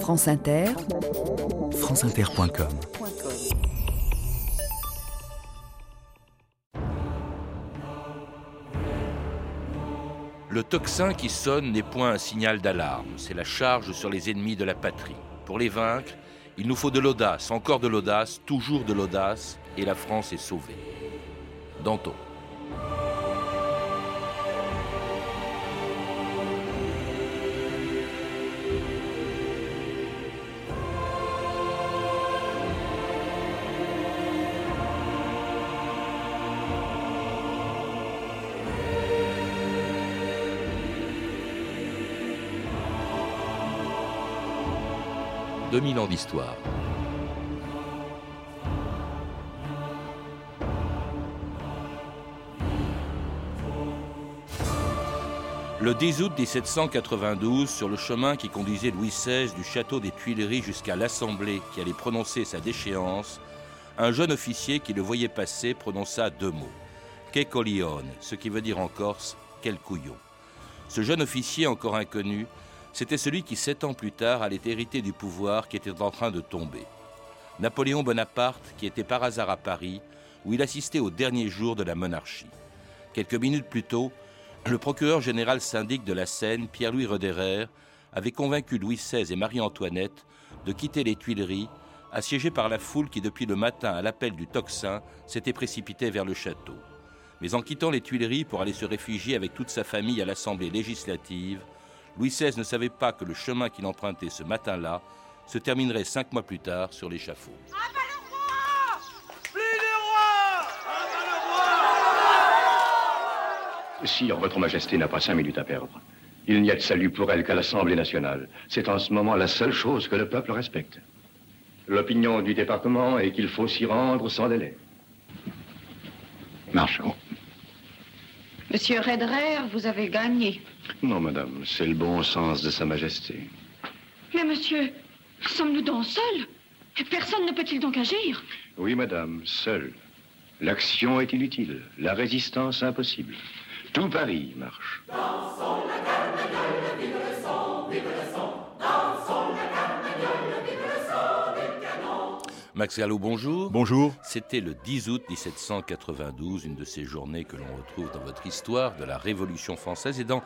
France Inter, franceinter.com Le tocsin qui sonne n'est point un signal d'alarme, c'est la charge sur les ennemis de la patrie. Pour les vaincre, il nous faut de l'audace, encore de l'audace, toujours de l'audace, et la France est sauvée. Danton. 2000 ans d'histoire. Le 10 août 1792, sur le chemin qui conduisait Louis XVI du château des Tuileries jusqu'à l'Assemblée qui allait prononcer sa déchéance, un jeune officier qui le voyait passer prononça deux mots. Que colione, ce qui veut dire en corse quel couillon. Ce jeune officier encore inconnu c'était celui qui, sept ans plus tard, allait hériter du pouvoir qui était en train de tomber. Napoléon Bonaparte, qui était par hasard à Paris, où il assistait au dernier jour de la monarchie. Quelques minutes plus tôt, le procureur général syndic de la Seine, Pierre-Louis Roderer, avait convaincu Louis XVI et Marie-Antoinette de quitter les Tuileries, assiégés par la foule qui, depuis le matin, à l'appel du tocsin, s'était précipitée vers le château. Mais en quittant les Tuileries pour aller se réfugier avec toute sa famille à l'Assemblée législative, Louis XVI ne savait pas que le chemin qu'il empruntait ce matin-là se terminerait cinq mois plus tard sur l'échafaud. Sire, votre majesté n'a pas cinq minutes à perdre. Il n'y a de salut pour elle qu'à l'Assemblée nationale. C'est en ce moment la seule chose que le peuple respecte. L'opinion du département est qu'il faut s'y rendre sans délai. Marchons. Monsieur Redrer, vous avez gagné. Non, madame, c'est le bon sens de Sa Majesté. Mais monsieur, sommes-nous donc seuls? Personne ne peut-il donc agir? Oui, madame, seul. L'action est inutile, la résistance impossible. Tout Paris marche. Son, Max Gallo, bonjour. Bonjour. C'était le 10 août 1792, une de ces journées que l'on retrouve dans votre histoire de la Révolution française et dans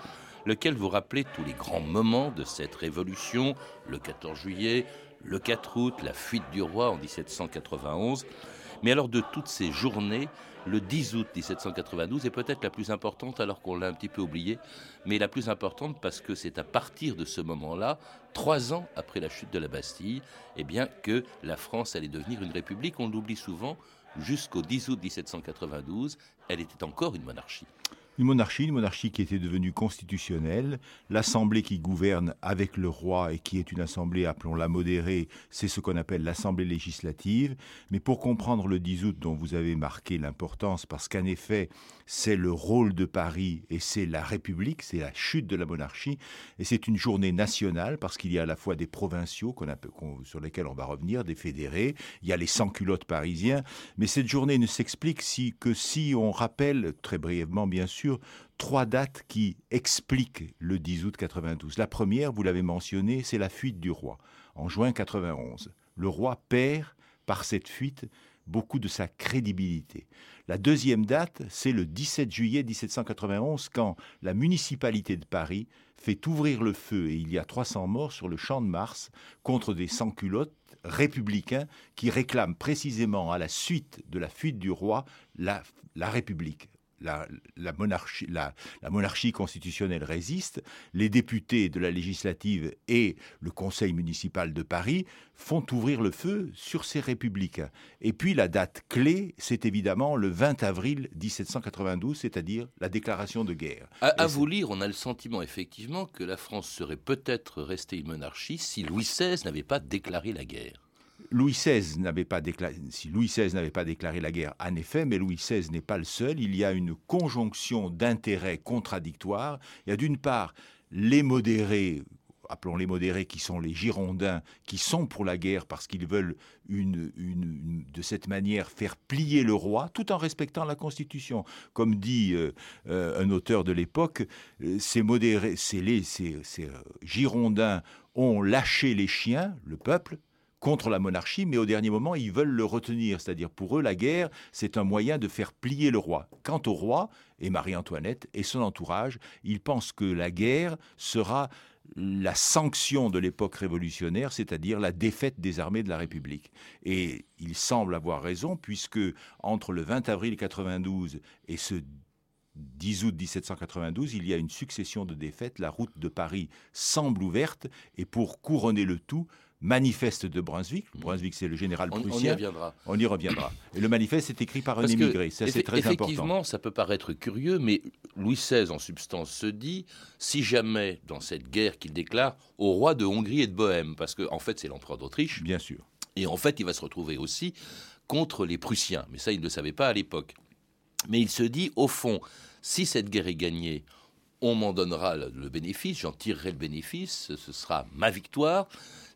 lequel vous rappelez tous les grands moments de cette révolution, le 14 juillet, le 4 août, la fuite du roi en 1791. Mais alors de toutes ces journées, le 10 août 1792 est peut-être la plus importante alors qu'on l'a un petit peu oubliée, mais la plus importante parce que c'est à partir de ce moment-là, trois ans après la chute de la Bastille, eh bien que la France allait devenir une république. On l'oublie souvent. Jusqu'au 10 août 1792, elle était encore une monarchie une monarchie, une monarchie qui était devenue constitutionnelle, l'assemblée qui gouverne avec le roi et qui est une assemblée, appelons-la modérée, c'est ce qu'on appelle l'assemblée législative. Mais pour comprendre le 10 août dont vous avez marqué l'importance, parce qu'en effet, c'est le rôle de Paris et c'est la République, c'est la chute de la monarchie, et c'est une journée nationale parce qu'il y a à la fois des provinciaux sur lesquels on va revenir, des fédérés, il y a les sans-culottes parisiens, mais cette journée ne s'explique si, que si on rappelle, très brièvement bien sûr, trois dates qui expliquent le 10 août 92. La première, vous l'avez mentionné, c'est la fuite du roi, en juin 91. Le roi perd, par cette fuite, beaucoup de sa crédibilité. La deuxième date, c'est le 17 juillet 1791, quand la municipalité de Paris fait ouvrir le feu et il y a 300 morts sur le champ de Mars contre des sans-culottes républicains qui réclament précisément à la suite de la fuite du roi la, la République la, monarchie, la, monarchie constitutionnelle résiste, les députés de la législative et le conseil municipal de Paris font ouvrir le feu sur ces républicains. Et puis la date clé, c'est évidemment le 20 avril 1792, c'est-à-dire la déclaration de guerre. À, vous lire, on a le sentiment effectivement que la France serait peut-être restée une monarchie si Louis XVI n'avait pas déclaré la guerre. Louis XVI n'avait pas déclaré, si Louis XVI n'avait pas déclaré la guerre, en effet, mais Louis XVI n'est pas le seul. Il y a une conjonction d'intérêts contradictoires. Il y a d'une part les modérés appelons-les modérés, qui sont les Girondins, qui sont pour la guerre parce qu'ils veulent de cette manière faire plier le roi, tout en respectant la Constitution. Comme dit euh, euh, un auteur de l'époque, euh, ces modérés, ces Girondins ont lâché les chiens, le peuple, contre la monarchie, mais au dernier moment, ils veulent le retenir. C'est-à-dire, pour eux, la guerre, c'est un moyen de faire plier le roi. Quant au roi et Marie-Antoinette et son entourage, ils pensent que la guerre sera la sanction de l'époque révolutionnaire, c'est-à-dire la défaite des armées de la République. Et il semble avoir raison, puisque entre le 20 avril 92 et ce 10 août 1792, il y a une succession de défaites. La route de Paris semble ouverte, et pour couronner le tout, manifeste de Brunswick. Brunswick, c'est le général prussien. On y reviendra. On y reviendra. Et le manifeste est écrit par un émigré. Ça, c'est très important. Effectivement, ça peut paraître curieux, mais Louis XVI, en substance, se dit si jamais, dans cette guerre qu'il déclare, au roi de Hongrie et de Bohême, parce qu'en en fait, c'est l'empereur d'Autriche. Bien sûr. Et en fait, il va se retrouver aussi contre les Prussiens. Mais ça, il ne le savait pas à l'époque. Mais il se dit, au fond, si cette guerre est gagnée, on m'en donnera le bénéfice, j'en tirerai le bénéfice, ce sera ma victoire.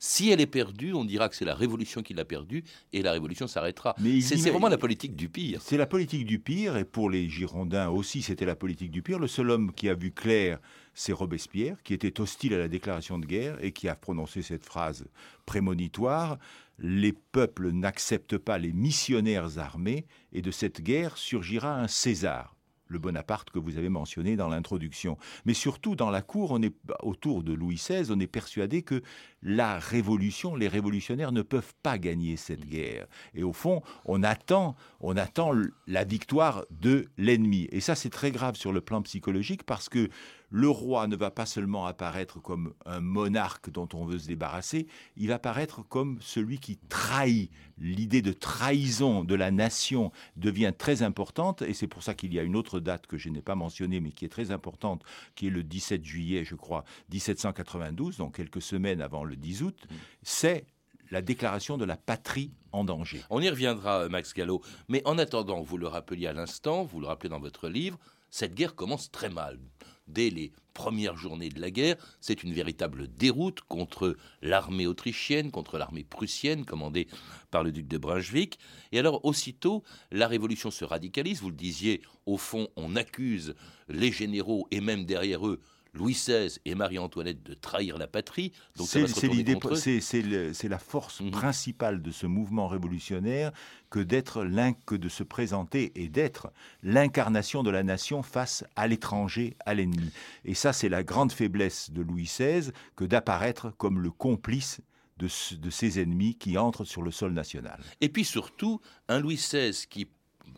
Si elle est perdue, on dira que c'est la révolution qui l'a perdue et la révolution s'arrêtera. C'est vraiment la politique du pire. C'est la politique du pire et pour les Girondins aussi, c'était la politique du pire. Le seul homme qui a vu clair, c'est Robespierre, qui était hostile à la déclaration de guerre et qui a prononcé cette phrase prémonitoire les peuples n'acceptent pas les missionnaires armés et de cette guerre surgira un César le Bonaparte que vous avez mentionné dans l'introduction. Mais surtout, dans la cour, on est autour de Louis XVI, on est persuadé que la révolution, les révolutionnaires ne peuvent pas gagner cette guerre. Et au fond, on attend, on attend la victoire de l'ennemi. Et ça, c'est très grave sur le plan psychologique parce que le roi ne va pas seulement apparaître comme un monarque dont on veut se débarrasser, il va apparaître comme celui qui trahit. L'idée de trahison de la nation devient très importante et c'est pour ça qu'il y a une autre date que je n'ai pas mentionnée mais qui est très importante, qui est le 17 juillet, je crois, 1792, donc quelques semaines avant le 10 août. C'est la déclaration de la patrie en danger. On y reviendra, Max Gallo. Mais en attendant, vous le rappeliez à l'instant, vous le rappelez dans votre livre, cette guerre commence très mal dès les premières journées de la guerre, c'est une véritable déroute contre l'armée autrichienne, contre l'armée prussienne commandée par le duc de Brunswick. Et alors aussitôt, la révolution se radicalise. Vous le disiez, au fond, on accuse les généraux et même derrière eux Louis XVI et Marie-Antoinette de trahir la patrie. Donc c'est l'idée, c'est la force mhm. principale de ce mouvement révolutionnaire que d'être que de se présenter et d'être l'incarnation de la nation face à l'étranger, à l'ennemi. Et ça, c'est la grande faiblesse de Louis XVI que d'apparaître comme le complice de, de ses ennemis qui entrent sur le sol national. Et puis surtout, un Louis XVI qui,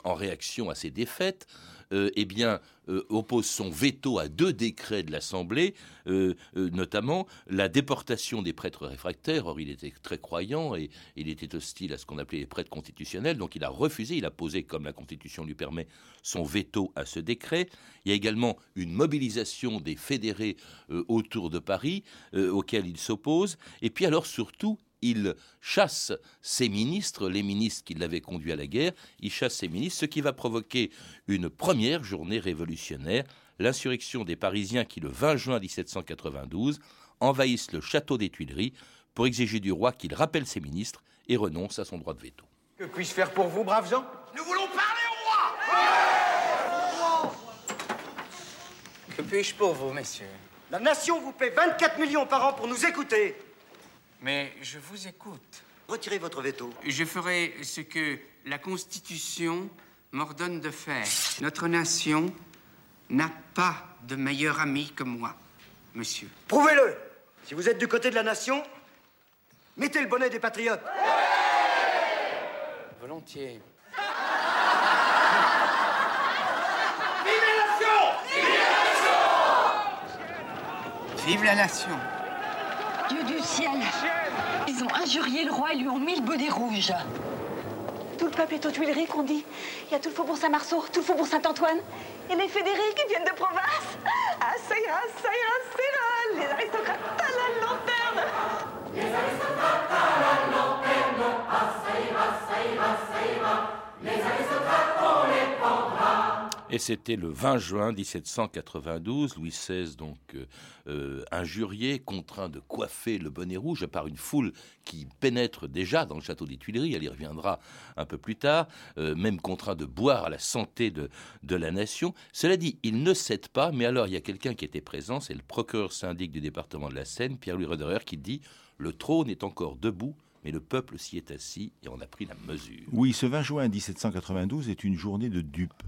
en réaction à ses défaites, euh, eh bien, euh, oppose son veto à deux décrets de l'Assemblée, euh, notamment la déportation des prêtres réfractaires. Or, il était très croyant et il était hostile à ce qu'on appelait les prêtres constitutionnels, donc il a refusé, il a posé, comme la Constitution lui permet, son veto à ce décret. Il y a également une mobilisation des fédérés autour de Paris, auquel il s'oppose. Et puis alors, surtout, il chasse ses ministres, les ministres qui l'avaient conduit à la guerre, il chasse ses ministres, ce qui va provoquer une première journée révolutionnaire, l'insurrection des Parisiens qui, le 20 juin 1792, envahissent le château des Tuileries pour exiger du roi qu'il rappelle ses ministres et renonce à son droit de veto. Que puis-je faire pour vous, braves gens? Nous voulons parler au roi Que puis-je pour vous, messieurs? La nation vous paie 24 millions par an pour nous écouter. Mais je vous écoute. Retirez votre veto. Je ferai ce que la Constitution m'ordonne de faire. Notre nation n'a pas de meilleur ami que moi, monsieur. Prouvez-le Si vous êtes du côté de la nation, mettez le bonnet des patriotes. Volontiers. Vive la nation Vive la nation Vive la nation Dieu du ciel Ils ont injurié le roi et lui ont mis le bonnet rouge. Tout le peuple est aux Tuileries, qu'on dit. Il y a tout le faubourg Saint-Marceau, tout le faubourg Saint-Antoine. Et les fédérés qui viennent de province. Ah, ça ira, ça ira, ça ira. Les aristocrates à la lanterne. Les aristocrates à la lanterne. Ah, ça ira, ça ira, ça ira. Les aristocrates, on les pendra. Et c'était le 20 juin 1792, Louis XVI, donc euh, euh, injurié, contraint de coiffer le bonnet rouge par une foule qui pénètre déjà dans le château des Tuileries, elle y reviendra un peu plus tard, euh, même contraint de boire à la santé de, la nation. Cela dit, il ne cède pas, mais alors il y a quelqu'un qui était présent, c'est le procureur syndic du département de la Seine, Pierre-Louis Roderer, qui dit Le trône est encore debout, mais le peuple s'y est assis et on a pris la mesure. Oui, ce 20 juin 1792 est une journée de dupes,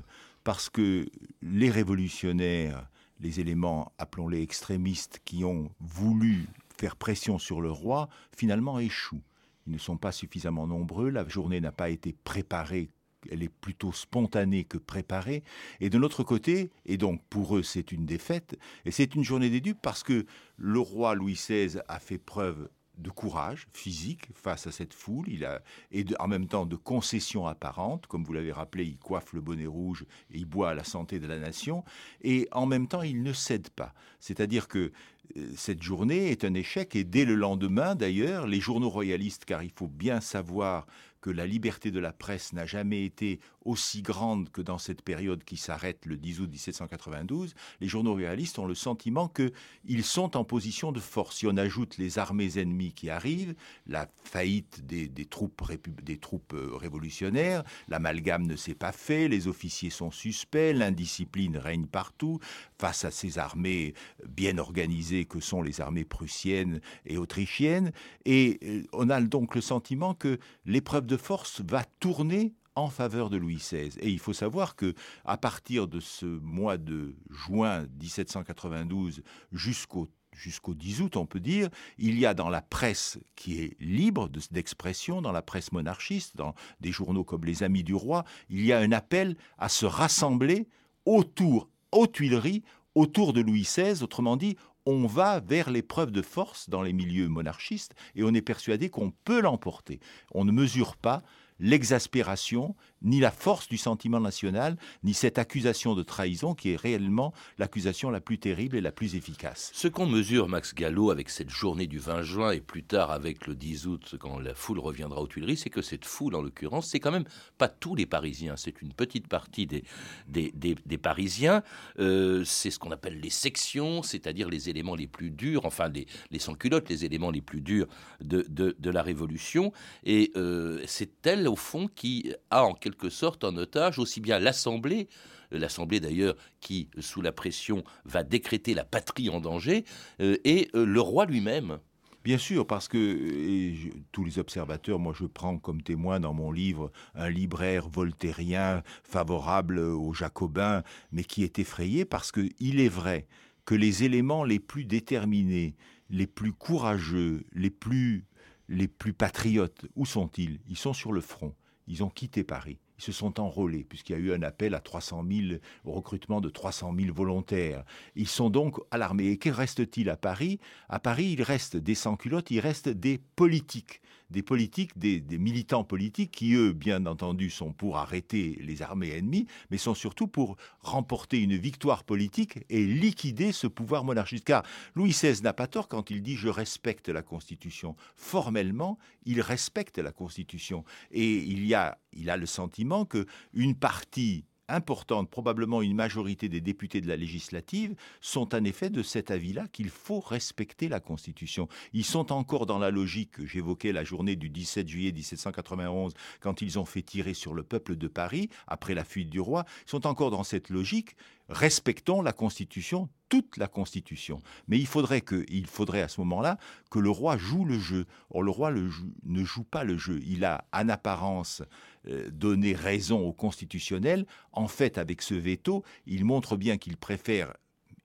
parce que les révolutionnaires, les éléments, appelons-les extrémistes, qui ont voulu faire pression sur le roi, finalement échouent. Ils ne sont pas suffisamment nombreux, la journée n'a pas été préparée elle est plutôt spontanée que préparée. Et de l'autre côté, et donc pour eux c'est une défaite, et c'est une journée des dupes parce que le roi Louis XVI a fait preuve de courage physique face à cette foule, il a, et en même temps de concessions apparentes, comme vous l'avez rappelé, il coiffe le bonnet rouge et il boit à la santé de la nation, et en même temps il ne cède pas. C'est-à-dire que euh, cette journée est un échec, et dès le lendemain d'ailleurs, les journaux royalistes, car il faut bien savoir que la liberté de la presse n'a jamais été aussi grande que dans cette période qui s'arrête le 10 août 1792, les journaux réalistes ont le sentiment qu'ils sont en position de force. Si on ajoute les armées ennemies qui arrivent, la faillite des, troupes, des troupes euh, révolutionnaires, l'amalgame ne s'est pas fait, les officiers sont suspects, l'indiscipline règne partout, face à ces armées bien organisées que sont les armées prussiennes et autrichiennes, et euh, on a donc le sentiment que l'épreuve de force va tourner en faveur de Louis XVI. Et il faut savoir que à partir de ce mois de juin 1792 jusqu'au jusqu'au 10 août, on peut dire, il y a dans la presse qui est libre d'expression, dans la presse monarchiste, dans des journaux comme Les Amis du Roi, il y a un appel à se rassembler autour, aux Tuileries, autour de Louis XVI, autrement dit, on va vers l'épreuve de force dans les milieux monarchistes et on est persuadé qu'on peut l'emporter. On ne mesure pas l'exaspération, ni la force du sentiment national, ni cette accusation de trahison qui est réellement l'accusation la plus terrible et la plus efficace. Ce qu'on mesure, Max Gallo, avec cette journée du 20 juin et plus tard avec le 10 août, quand la foule reviendra aux Tuileries, c'est que cette foule, en l'occurrence, c'est quand même pas tous les Parisiens, c'est une petite partie des, des, Parisiens. Euh, c'est ce qu'on appelle les sections, c'est-à-dire les éléments les plus durs, enfin les, les sans-culottes, les éléments les plus durs de, de, la Révolution. Et euh, c'est elle au fond, qui a en quelque sorte en otage aussi bien l'Assemblée, l'Assemblée d'ailleurs qui, sous la pression, va décréter la patrie en danger, euh, et euh, le roi lui-même. Bien sûr, parce que tous les observateurs, moi je prends comme témoin dans mon livre un libraire voltairien favorable aux jacobins, mais qui est effrayé parce qu'il est vrai que les éléments les plus déterminés, les plus courageux, les plus les plus patriotes, où sont-ils? Ils sont sur le front. Ils ont quitté Paris. Ils se sont enrôlés, puisqu'il y a eu un appel à 300 000, au recrutement de 300 000 volontaires. Ils sont donc à l'armée. Et que reste-t-il à Paris? À Paris, il reste des sans-culottes, il reste des politiques des politiques, des, militants politiques qui, eux, bien entendu, sont pour arrêter les armées ennemies, mais sont surtout pour remporter une victoire politique et liquider ce pouvoir monarchiste. Car Louis XVI n'a pas tort quand il dit je respecte la Constitution. Formellement, il respecte la Constitution. Et il a, il a le sentiment que une partie importante, probablement une majorité des députés de la législative, sont en effet de cet avis-là qu'il faut respecter la Constitution. Ils sont encore dans la logique que j'évoquais la journée du 17 juillet 1791, quand ils ont fait tirer sur le peuple de Paris, après la fuite du roi, ils sont encore dans cette logique respectons la Constitution, toute la Constitution. Mais il faudrait, que, il faudrait à ce moment-là que le roi joue le jeu. Or, le roi ne joue pas le jeu. Il a, en apparence, euh, donné raison au constitutionnel. En fait, avec ce veto, il montre bien qu'il préfère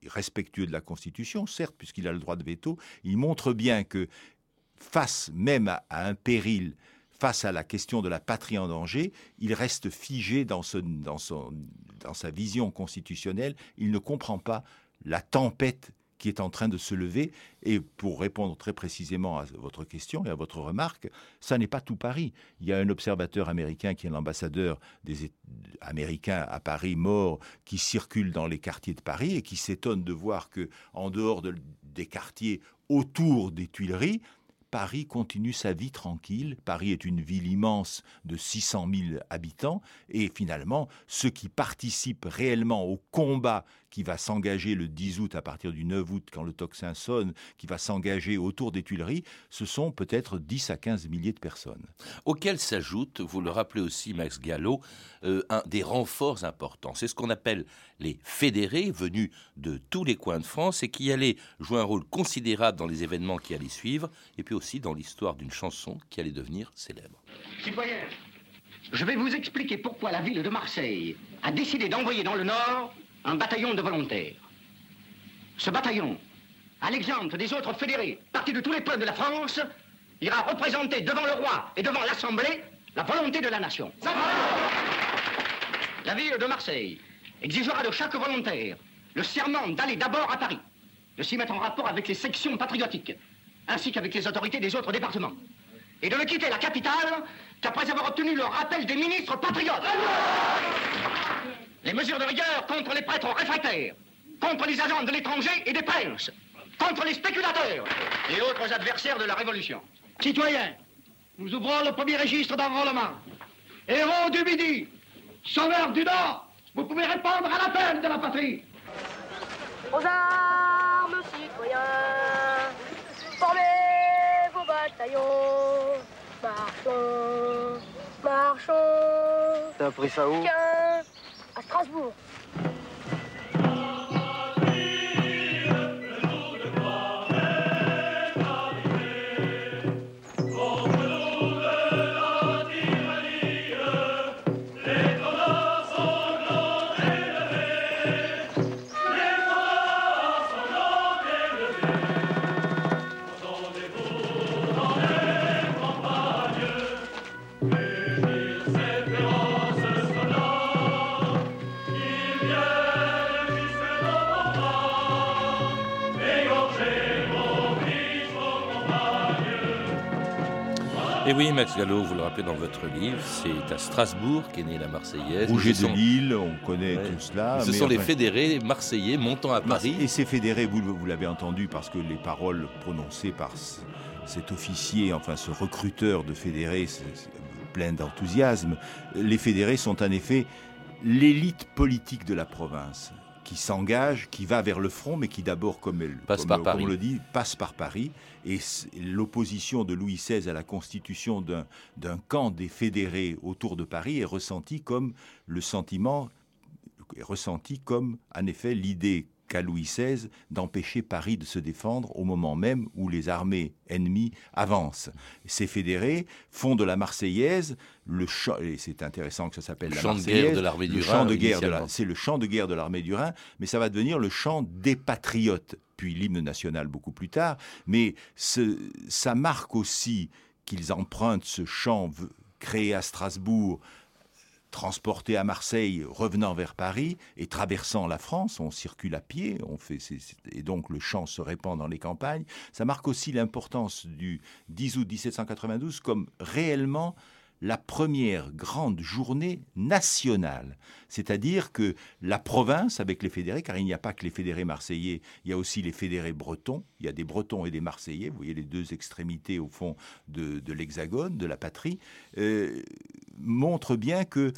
respectueux de la Constitution, certes, puisqu'il a le droit de veto, il montre bien que face même à un péril face à la question de la patrie en danger, il reste figé dans sa vision constitutionnelle, il ne comprend pas la tempête qui est en train de se lever. Et pour répondre très précisément à votre question et à votre remarque, ça n'est pas tout Paris. Il y a un observateur américain qui est l'ambassadeur des Américains à Paris mort, qui circule dans les quartiers de Paris et qui s'étonne de voir que, en dehors des quartiers autour des Tuileries, Paris continue sa vie tranquille. Paris est une ville immense de 600 000 habitants et finalement, ceux qui participent réellement au combat qui va s'engager le 10 août à partir du 9 août quand le tocsin sonne, qui va s'engager autour des Tuileries, ce sont peut-être 10 à 15 milliers de personnes. Auxquels s'ajoute, vous le rappelez aussi Max Gallo, euh, un, des renforts importants. C'est ce qu'on appelle les fédérés venus de tous les coins de France et qui allaient jouer un rôle considérable dans les événements qui allaient suivre et puis aussi dans l'histoire d'une chanson qui allait devenir célèbre. Citoyens, je vais vous expliquer pourquoi la ville de Marseille a décidé d'envoyer dans le Nord un bataillon de volontaires. Ce bataillon, à l'exemple des autres fédérés partis de tous les peuples de la France, ira représenter devant le roi et devant l'Assemblée la volonté de la nation. La ville de Marseille exigera de chaque volontaire le serment d'aller d'abord à Paris, de s'y mettre en rapport avec les sections patriotiques, ainsi qu'avec les autorités des autres départements, et de ne quitter la capitale qu'après avoir obtenu le rappel des ministres patriotes les mesures de rigueur contre les prêtres réfractaires, contre les agents de l'étranger et des princes, contre les spéculateurs et autres adversaires de la Révolution. Citoyens, nous ouvrons le premier registre d'enrôlement. Héros du Midi, sauveurs du Nord, vous pouvez répondre à l'appel de la patrie. Aux armes, citoyens, marchons, marchons. T'as appris ça où? À Strasbourg. Et oui, Max Gallo, vous le rappelez dans votre livre, c'est à Strasbourg qu'est née la Marseillaise. Rouget de sont- Lille, on connaît tout cela. Ce mais sont les fédérés marseillais montant à Paris. Et ces fédérés, vous, vous l'avez entendu, parce que les paroles prononcées par ce- cet officier, enfin ce recruteur de fédérés, plein d'enthousiasme, les fédérés sont en effet l'élite politique de la province qui s'engage, qui va vers le front, mais qui d'abord, comme, elle, Passe comme- par comme Paris. on le dit, passe par Paris. Et l'opposition de Louis XVI à la constitution d'un d'un camp des fédérés autour de Paris est ressentie comme le sentiment est ressenti comme, en effet, l'idée qu'a Louis XVI d'empêcher Paris de se défendre au moment même où les armées ennemies avancent. Ces fédérés font de la Marseillaise le chant, et c'est intéressant que ça s'appelle Le la Marseillaise, guerre de l'armée du Rhin, de guerre de c'est le chant de guerre de l'armée du Rhin, mais ça va devenir le chant des patriotes, puis l'hymne national beaucoup plus tard. Mais ce- ça marque aussi qu'ils empruntent ce chant v- créé à Strasbourg transporté à Marseille, revenant vers Paris et traversant la France, on circule à pied, on fait, et donc le chant se répand dans les campagnes. Ça marque aussi l'importance du 10 août 1792 comme réellement la première grande journée nationale. C'est-à-dire que la province, avec les fédérés, car il n'y a pas que les fédérés marseillais, il y a aussi les fédérés bretons, il y a des bretons et des marseillais, vous voyez les deux extrémités au fond de, l'hexagone, de la patrie, euh, montre bien que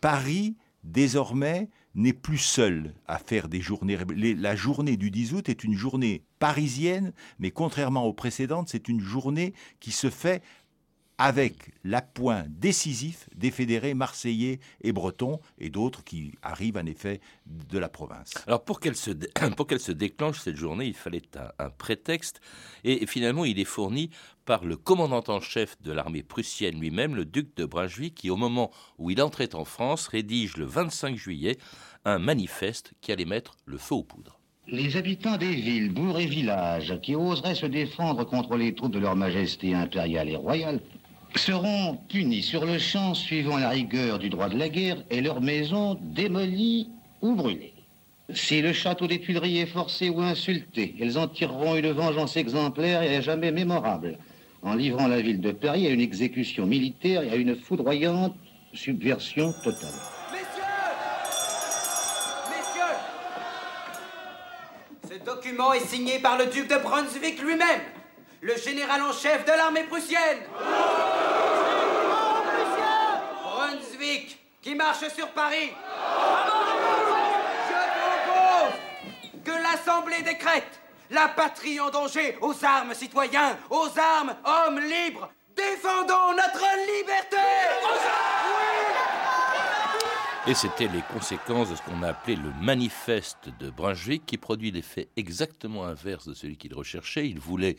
Paris, désormais, n'est plus seul à faire des journées. les- La journée du 10 août est une journée parisienne, mais contrairement aux précédentes, c'est une journée qui se fait avec l'appoint décisif des fédérés marseillais et bretons et d'autres qui arrivent en effet de la province. Alors pour qu'elle se, dé- pour qu'elle se déclenche cette journée, il fallait un, un prétexte, et finalement il est fourni par le commandant en chef de l'armée prussienne lui-même, le duc de Brunswick, qui au moment où il entrait en France rédige le 25 juillet un manifeste qui allait mettre le feu aux poudres. Les habitants des villes, bourgs et villages qui oseraient se défendre contre les troupes de leur majesté impériale et royale seront punis sur le champ suivant la rigueur du droit de la guerre et leurs maisons démolies ou brûlées. Si le château des Tuileries est forcé ou insulté, elles en tireront une vengeance exemplaire et à jamais mémorable, en livrant la ville de Paris à une exécution militaire et à une foudroyante subversion totale. Ce document est signé par le duc de Brunswick lui-même. le général en chef de l'armée prussienne. Qui marche sur Paris? Je propose que l'Assemblée décrète la patrie en danger, aux armes citoyens, aux armes hommes libres. Défendons notre liberté. Et c'était les conséquences de ce qu'on a appelé le manifeste de Brunswick, qui produit l'effet exactement inverse de celui qu'il recherchait. Il voulait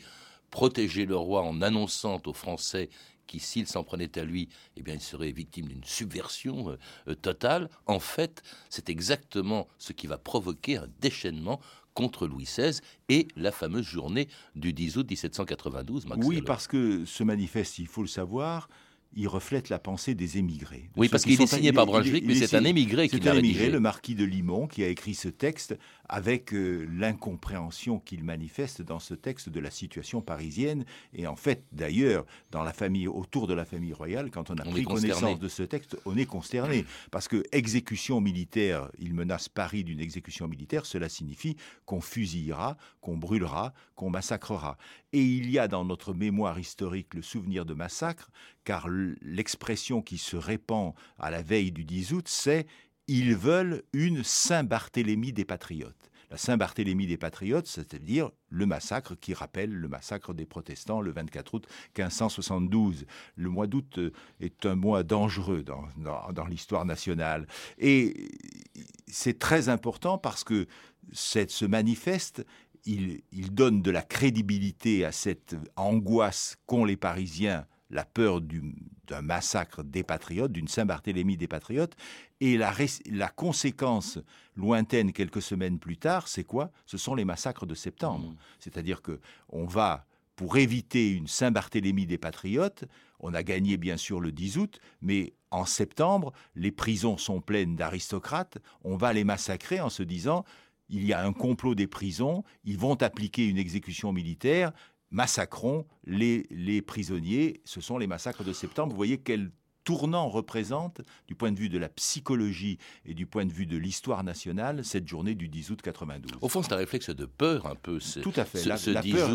protéger le roi en annonçant aux Français qui, s'il s'en prenait à lui, eh bien, il serait victime d'une subversion euh, totale. En fait, c'est exactement ce qui va provoquer un déchaînement contre Louis XVI et la fameuse journée du 10 août 1792. oui, parce que ce manifeste, il faut le savoir, il reflète la pensée des émigrés. oui, parce qu'il est signé par Brunswick, mais c'est un émigré qui l'a rédigé. le marquis de Limon, qui a écrit ce texte avec euh, l'incompréhension qu'il manifeste dans ce texte de la situation parisienne. Et en fait, d'ailleurs, dans la famille, autour de la famille royale, quand on a pris connaissance de ce texte, on est consterné. Parce que exécution militaire, il menace Paris d'une exécution militaire, cela signifie qu'on fusillera, qu'on brûlera, qu'on massacrera. Et il y a dans notre mémoire historique le souvenir de massacre, car l'expression qui se répand à la veille du 10 août, c'est ils veulent une Saint-Barthélemy des patriotes. La Saint-Barthélemy des patriotes, c'est-à-dire le massacre qui rappelle le massacre des protestants le 24 août 1572. Le mois d'août euh, est un mois dangereux dans, dans, l'histoire nationale. Et c'est très important parce que cette, ce manifeste il, il, donne de la crédibilité à cette angoisse qu'ont les Parisiens la peur d'un massacre des patriotes, d'une Saint-Barthélemy des patriotes, et la, la, conséquence lointaine quelques semaines plus tard, c'est quoi? Ce sont les massacres de septembre. Mmh. C'est-à-dire que on va, pour éviter une Saint-Barthélemy des patriotes, on a gagné bien sûr le 10 août, mais en septembre, les prisons sont pleines d'aristocrates, on va les massacrer en se disant il y a un complot des prisons, ils vont appliquer une exécution militaire, massacrons les, les prisonniers. Ce sont les massacres de septembre. Vous voyez quel tournant représente, du point de vue de la psychologie et du point de vue de l'histoire nationale, cette journée du 10 août 92. Au fond, c'est un réflexe de peur un peu. Tout à fait. la, peur,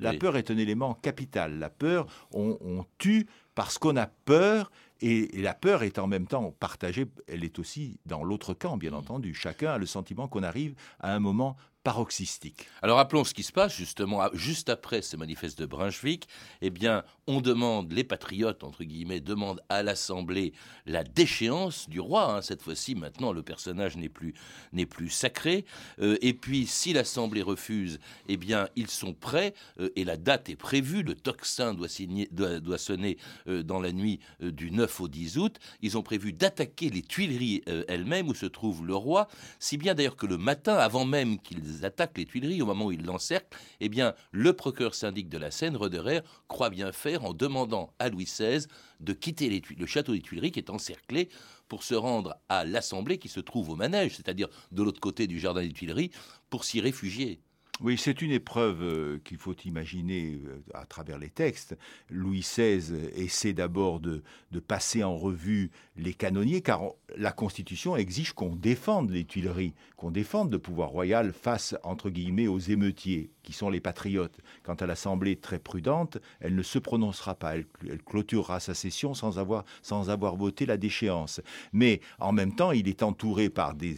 la peur, est un élément capital. La peur, on tue parce qu'on a peur et, la peur est en même temps partagée, elle est aussi dans l'autre camp, bien entendu. Chacun a le sentiment qu'on arrive à un moment paroxystique. Alors rappelons ce qui se passe justement juste après ce manifeste de Brunswick. Eh bien, on demande, les patriotes entre guillemets demandent à l'Assemblée la déchéance du roi. Hein. Cette fois-ci, maintenant, le personnage n'est plus n'est plus sacré. Euh, et puis, si l'Assemblée refuse, eh bien, ils sont prêts euh, et la date est prévue. Le tocsin doit, sonner euh, dans la nuit du 9 au 10 août, ils ont prévu d'attaquer les Tuileries elles-mêmes où se trouve le roi, si bien d'ailleurs que le matin, avant même qu'ils attaquent les Tuileries, au moment où ils l'encerclent, eh bien, le procureur syndic de la Seine, Roderer, croit bien faire en demandant à Louis XVI de quitter le château des Tuileries qui est encerclé pour se rendre à l'Assemblée qui se trouve au manège, c'est-à-dire de l'autre côté du jardin des Tuileries, pour s'y réfugier. Oui, c'est une épreuve euh, qu'il faut imaginer euh, à travers les textes. Louis XVI essaie d'abord de, passer en revue les canonniers, car la Constitution exige qu'on défende les Tuileries, qu'on défende le pouvoir royal face, entre guillemets, aux émeutiers, qui sont les patriotes. Quant à l'Assemblée très prudente, elle ne se prononcera pas, elle, clôturera sa session sans avoir, sans avoir voté la déchéance. Mais en même temps, il est entouré par des,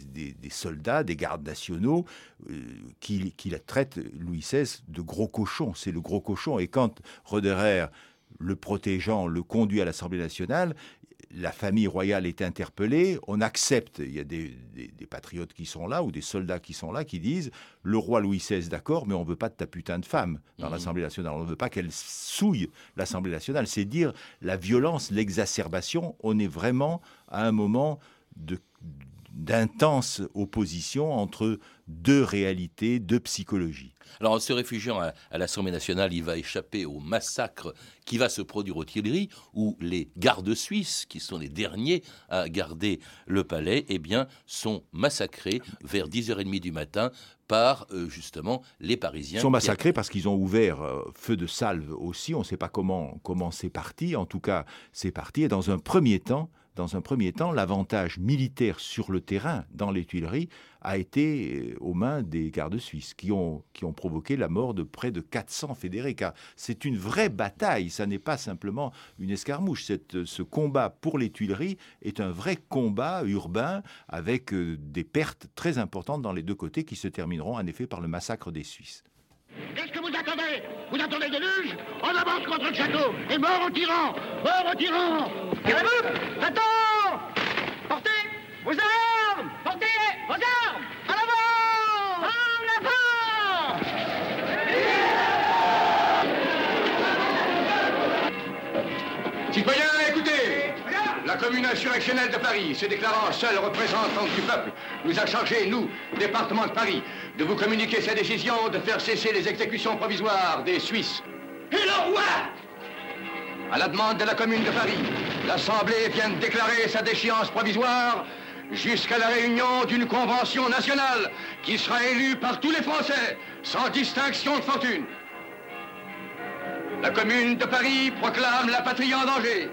soldats, des gardes nationaux, euh, qui, qui la traite Louis XVI de gros cochon. C'est le gros cochon. Et quand Roderer, le protégeant, le conduit à l'Assemblée nationale, la famille royale est interpellée, on accepte, il y a des, patriotes qui sont là ou des soldats qui sont là qui disent le roi Louis XVI d'accord, mais on ne veut pas de ta putain de femme dans mmh. l'Assemblée nationale, on ne veut pas qu'elle souille l'Assemblée nationale. C'est dire la violence, l'exacerbation, on est vraiment à un moment d'intense opposition entre deux réalités, deux psychologies. Alors en se réfugiant à, l'Assemblée nationale, il va échapper au massacre qui va se produire aux Tuileries, où les gardes suisses, qui sont les derniers à garder le palais, eh bien, sont massacrés vers 10h30 du matin par euh, justement les Parisiens. Ils sont massacrés parce qu'ils ont ouvert euh, feu de salve aussi. On ne sait pas comment comment c'est parti. En tout cas, c'est parti. Et dans un premier temps, dans un premier temps, l'avantage militaire sur le terrain, dans les Tuileries, a été euh, aux mains des gardes suisses, qui ont, provoqué la mort de près de 400 fédérés. Car c'est une vraie bataille, ça n'est pas simplement une escarmouche. Cette, ce combat pour les Tuileries est un vrai combat urbain avec euh, des pertes très importantes dans les deux côtés qui se termineront en effet par le massacre des Suisses. Vous attendez le déluge En avance contre le château Et mort au tyran Mort au tyran Tirez-vous Attends. Portez vos armes Portez vos armes commune insurrectionnelle de Paris, se déclarant seule représentante du peuple, nous a chargé, nous, département de Paris, de vous communiquer sa décision de faire cesser les exécutions provisoires des Suisses. Et le roi À la demande de la commune de Paris, l'Assemblée vient de déclarer sa déchéance provisoire jusqu'à la réunion d'une convention nationale qui sera élue par tous les Français, sans distinction de fortune. La commune de Paris proclame la patrie en danger.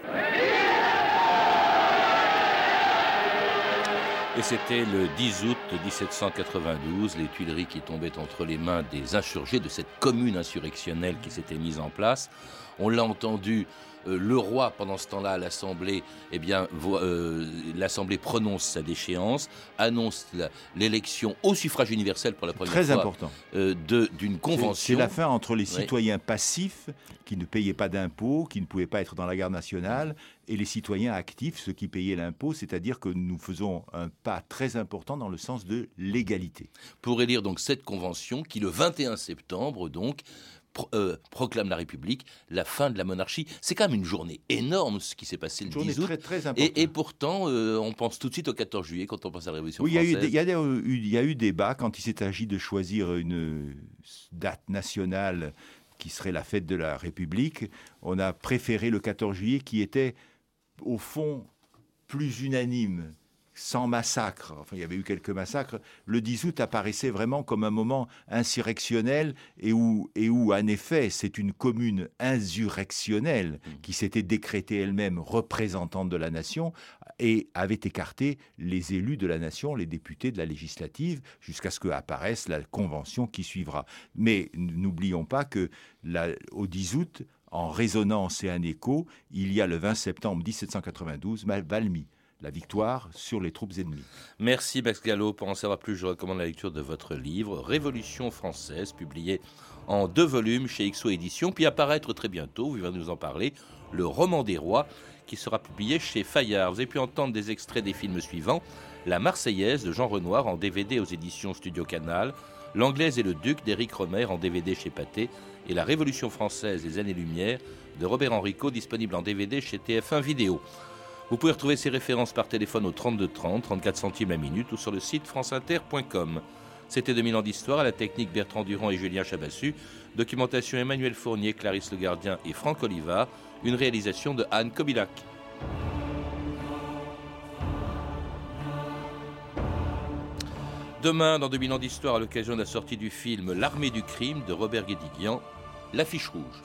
Et c'était le 10 août 1792, les Tuileries qui tombaient entre les mains des insurgés de cette commune insurrectionnelle qui s'était mise en place. On l'a entendu, euh, le roi, pendant ce temps-là, à l'Assemblée, eh bien, euh, l'Assemblée prononce sa déchéance, annonce l'élection au suffrage universel pour la première Très fois important. Euh, d'une convention. C'est la fin entre les citoyens passifs qui ne payaient pas d'impôts, qui ne pouvaient pas être dans la garde nationale, et les citoyens actifs, ceux qui payaient l'impôt, c'est-à-dire que nous faisons un pas très important dans le sens de l'égalité. Pour élire donc cette convention qui, le 21 septembre, donc, euh, proclame la République, la fin de la monarchie. C'est quand même une journée énorme ce qui s'est passé le 10 août. Très, très et, et, pourtant, euh, on pense tout de suite au 14 juillet quand on pense à la Révolution oui, française. Il y, y, a eu débat quand il s'est agi de choisir une date nationale qui serait la fête de la République. On a préféré le 14 juillet qui était au fond plus unanime sans massacre, enfin il y avait eu quelques massacres, le 10 août apparaissait vraiment comme un moment insurrectionnel et où, et où en effet, c'est une commune insurrectionnelle qui s'était décrétée elle-même représentante de la nation et avait écarté les élus de la nation, les députés de la législative, jusqu'à ce qu'apparaisse la convention qui suivra. Mais n'oublions pas que au 10 août, en résonance et un écho, il y a le 20 septembre 1792, Valmy la victoire sur les troupes ennemies. Merci Max Gallo. Pour en savoir plus, je recommande la lecture de votre livre Révolution française, publié en deux volumes chez XO Éditions, puis apparaître très bientôt, vous va nous en parler, Le roman des rois, qui sera publié chez Fayard. Vous avez pu entendre des extraits des films suivants La Marseillaise de Jean Renoir en DVD aux éditions Studio Canal, L'Anglaise et le Duc d'Éric Romer en DVD chez Pathé, et La Révolution française des années-lumière de Robert Henrico, disponible en DVD chez TF1 Vidéo. Vous pouvez retrouver ces références par téléphone au 32 30, 34 centimes la minute ou sur le site franceinter.com. C'était 2000 ans d'histoire à la technique Bertrand Durand et Julien Chabassu, documentation Emmanuel Fournier, Clarisse Le Gardien et Franck Oliva, une réalisation de Anne Kobilac. Demain, dans 2000 ans d'histoire, à l'occasion de la sortie du film L'armée du crime de Robert Guédiguian, l'affiche rouge.